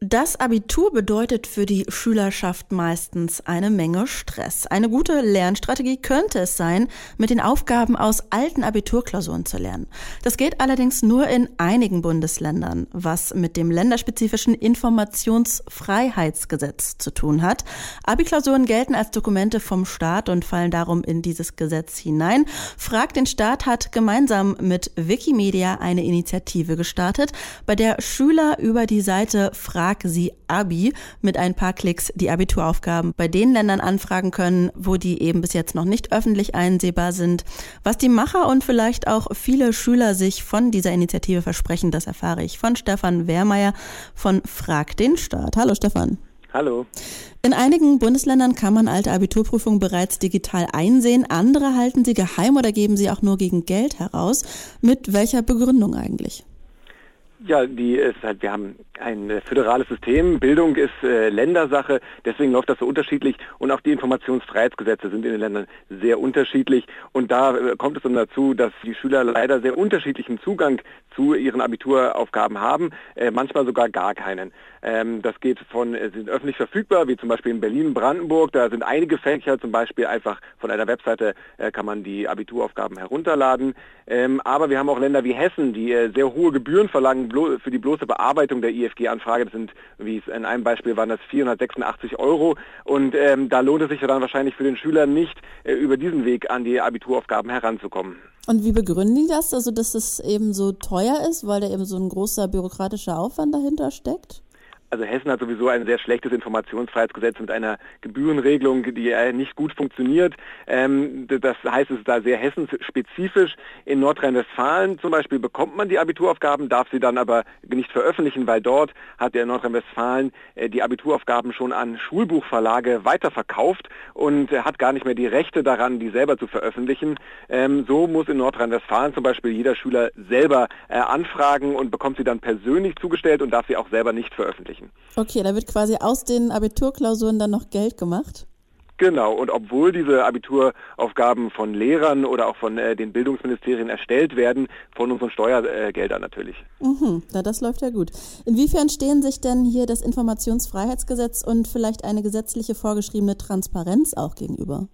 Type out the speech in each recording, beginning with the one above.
Das Abitur bedeutet für die Schülerschaft meistens eine Menge Stress. Eine gute Lernstrategie könnte es sein, mit den Aufgaben aus alten Abiturklausuren zu lernen. Das geht allerdings nur in einigen Bundesländern, was mit dem länderspezifischen Informationsfreiheitsgesetz zu tun hat. Abiklausuren gelten als Dokumente vom Staat und fallen darum in dieses Gesetz hinein. Frag den Staat hat gemeinsam mit Wikimedia eine Initiative gestartet, bei der Schüler über die Seite Frag Frag Sie Abi mit ein paar Klicks die Abituraufgaben bei den Ländern anfragen können, wo die eben bis jetzt noch nicht öffentlich einsehbar sind. Was die Macher und vielleicht auch viele Schüler sich von dieser Initiative versprechen, das erfahre ich von Stefan Wehrmeier von Frag den Staat. Hallo Stefan. Hallo. In einigen Bundesländern kann man alte Abiturprüfungen bereits digital einsehen. Andere halten sie geheim oder geben sie auch nur gegen Geld heraus. Mit welcher Begründung eigentlich? Ja, die ist halt, wir haben ein äh, föderales System, Bildung ist äh, Ländersache, deswegen läuft das so unterschiedlich. Und auch die Informationsfreiheitsgesetze sind in den Ländern sehr unterschiedlich. Und da äh, kommt es dann dazu, dass die Schüler leider sehr unterschiedlichen Zugang zu ihren Abituraufgaben haben, äh, manchmal sogar gar keinen. Ähm, das geht von, äh, sind öffentlich verfügbar, wie zum Beispiel in Berlin, Brandenburg, da sind einige Fächer, zum Beispiel einfach von einer Webseite äh, kann man die Abituraufgaben herunterladen, ähm, aber wir haben auch Länder wie Hessen, die sehr hohe Gebühren verlangen für die bloße Bearbeitung der IFG-Anfrage. Das sind, wie es in einem Beispiel waren, das 486 Euro. Und ähm, da lohnt es sich dann wahrscheinlich für den Schüler nicht, äh, über diesen Weg an die Abituraufgaben heranzukommen. Und wie begründen die das? Also, dass es eben so teuer ist, weil da eben so ein großer bürokratischer Aufwand dahinter steckt? Also Hessen hat sowieso ein sehr schlechtes Informationsfreiheitsgesetz mit einer Gebührenregelung, die nicht gut funktioniert. Ähm, das heißt, es ist da sehr hessenspezifisch. In Nordrhein-Westfalen zum Beispiel bekommt man die Abituraufgaben, darf sie dann aber nicht veröffentlichen, weil dort hat der Nordrhein-Westfalen äh, die Abituraufgaben schon an Schulbuchverlage weiterverkauft und hat gar nicht mehr die Rechte daran, die selber zu veröffentlichen. Ähm, so muss in Nordrhein-Westfalen zum Beispiel jeder Schüler selber äh, anfragen und bekommt sie dann persönlich zugestellt und darf sie auch selber nicht veröffentlichen erreichen. Okay, da wird quasi aus den Abiturklausuren dann noch Geld gemacht? Genau, und obwohl diese Abituraufgaben von Lehrern oder auch von äh, den Bildungsministerien erstellt werden, von unseren Steuergeldern natürlich. Mhm, na, das läuft ja gut. Inwiefern stehen sich denn hier das Informationsfreiheitsgesetz und vielleicht eine gesetzliche vorgeschriebene Transparenz auch gegenüber?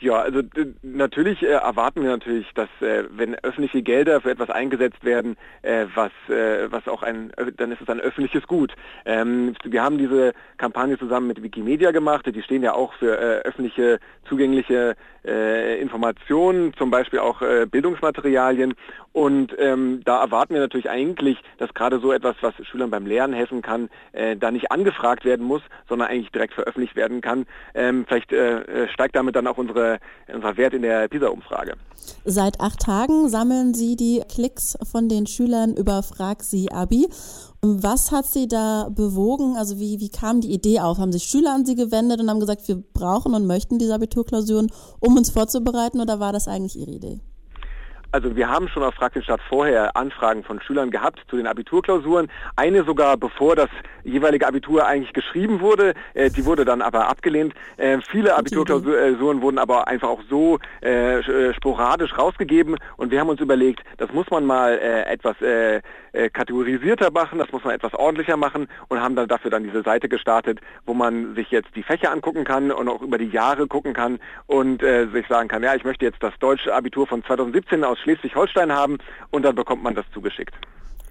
Ja, also natürlich äh, erwarten wir natürlich, dass äh, wenn öffentliche Gelder für etwas eingesetzt werden, äh, was äh, was auch ein, dann ist es ein öffentliches Gut. Ähm, wir haben diese Kampagne zusammen mit Wikimedia gemacht. Die stehen ja auch für äh, öffentliche zugängliche äh, Informationen, zum Beispiel auch Bildungsmaterialien. Und ähm, da erwarten wir natürlich eigentlich, dass gerade so etwas, was Schülern beim Lernen helfen kann, da nicht angefragt werden muss, sondern eigentlich direkt veröffentlicht werden kann. Ähm, vielleicht steigt damit dann auch unsere unser Wert in der PISA-Umfrage. Seit acht Tagen sammeln Sie die Klicks von den Schülern über Frag Sie Abi. Was hat Sie da bewogen? Also wie, wie kam die Idee auf? Haben sich Schüler an Sie gewendet und haben gesagt, wir brauchen und möchten diese Abiturklausuren, um uns vorzubereiten oder war das eigentlich Ihre Idee? Also wir haben schon auf Staat vorher Anfragen von Schülern gehabt zu den Abiturklausuren. Eine sogar bevor das jeweilige Abitur eigentlich geschrieben wurde. Äh, die wurde dann aber abgelehnt. Äh, viele Abiturklausuren wurden aber einfach auch so äh, äh, sporadisch rausgegeben und wir haben uns überlegt, das muss man mal äh, etwas äh, kategorisierter machen, das muss man etwas ordentlicher machen und haben dann dafür dann diese Seite gestartet, wo man sich jetzt die Fächer angucken kann und auch über die Jahre gucken kann und sich sagen kann, ja, ich möchte jetzt das deutsche Abitur von 2017 aus Schleswig-Holstein haben und dann bekommt man das zugeschickt.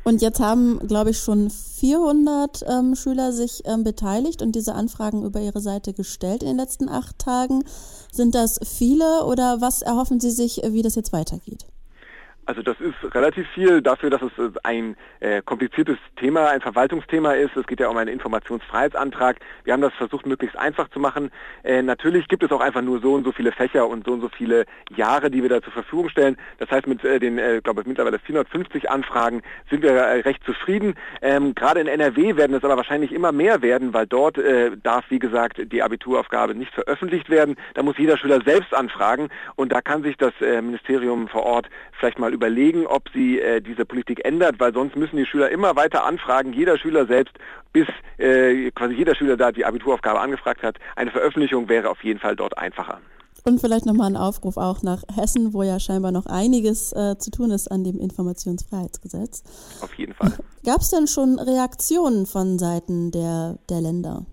Und jetzt haben, glaube ich, schon 400 ähm, Schüler sich ähm, beteiligt und diese Anfragen über ihre Seite gestellt in den letzten acht Tagen. Sind das viele oder was erhoffen Sie sich, wie das jetzt weitergeht? Also das ist relativ viel dafür, dass es äh, ein äh, kompliziertes Thema, ein Verwaltungsthema ist. Es geht ja um einen Informationsfreiheitsantrag. Wir haben das versucht, möglichst einfach zu machen. Äh, natürlich gibt es auch einfach nur so und so viele Fächer und so und so viele Jahre, die wir da zur Verfügung stellen. Das heißt, mit äh, den, äh, glaube ich, mittlerweile 450 Anfragen sind wir äh, recht zufrieden. Ähm, Gerade in NRW werden es aber wahrscheinlich immer mehr werden, weil dort äh, darf, wie gesagt, die Abituraufgabe nicht veröffentlicht werden. Da muss jeder Schüler selbst anfragen und da kann sich das Ministerium vor Ort vielleicht mal überlegen, ob sie äh, diese Politik ändert, weil sonst müssen die Schüler immer weiter anfragen, jeder Schüler selbst, bis äh, quasi jeder Schüler da die Abituraufgabe angefragt hat. Eine Veröffentlichung wäre auf jeden Fall dort einfacher. Und vielleicht nochmal ein Aufruf auch nach Hessen, wo ja scheinbar noch einiges äh, zu tun ist an dem Informationsfreiheitsgesetz. Auf jeden Fall. Gab es denn schon Reaktionen von Seiten der, der Länder?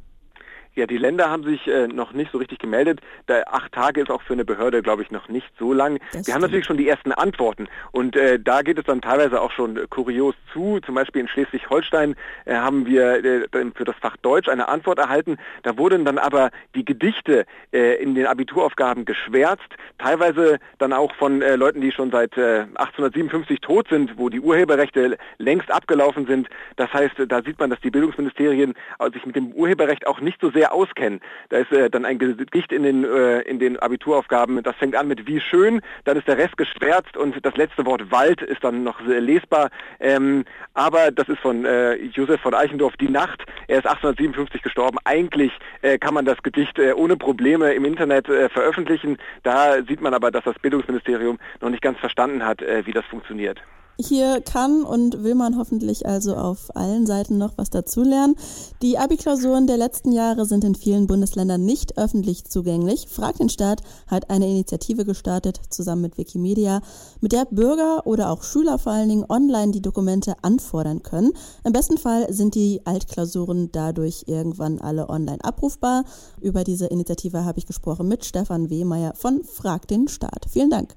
Ja, die Länder haben sich äh, noch nicht so richtig gemeldet. Da acht Tage ist auch für eine Behörde, glaube ich, noch nicht so lang. Das Wir haben natürlich schon die ersten Antworten und äh, da geht es dann teilweise auch schon kurios zu. Zum Beispiel in Schleswig-Holstein äh, haben wir äh, für das Fach Deutsch eine Antwort erhalten. Da wurden dann aber die Gedichte äh, in den Abituraufgaben geschwärzt, teilweise dann auch von äh, Leuten, die schon seit 1857 tot sind, wo die Urheberrechte längst abgelaufen sind. Das heißt, da sieht man, dass die Bildungsministerien sich mit dem Urheberrecht auch nicht so sehr auskennen. Da ist äh, dann ein Gedicht in den, äh, in den Abituraufgaben, das fängt an mit wie schön, dann ist der Rest geschwärzt und das letzte Wort Wald ist dann noch lesbar. Ähm, aber das ist von äh, Josef von Eichendorff, Die Nacht. Er ist 1857 gestorben. Eigentlich äh, kann man das Gedicht äh, ohne Probleme im Internet äh, veröffentlichen. Da sieht man aber, dass das Bildungsministerium noch nicht ganz verstanden hat, wie das funktioniert. Hier kann und will man hoffentlich also auf allen Seiten noch was dazulernen. Die Abi-Klausuren der letzten Jahre sind in vielen Bundesländern nicht öffentlich zugänglich. Frag den Staat hat eine Initiative gestartet, zusammen mit Wikimedia, mit der Bürger oder auch Schüler vor allen Dingen online die Dokumente anfordern können. Im besten Fall sind die Altklausuren dadurch irgendwann alle online abrufbar. Über diese Initiative habe ich gesprochen mit Stefan Wehmeier von Frag den Staat. Vielen Dank.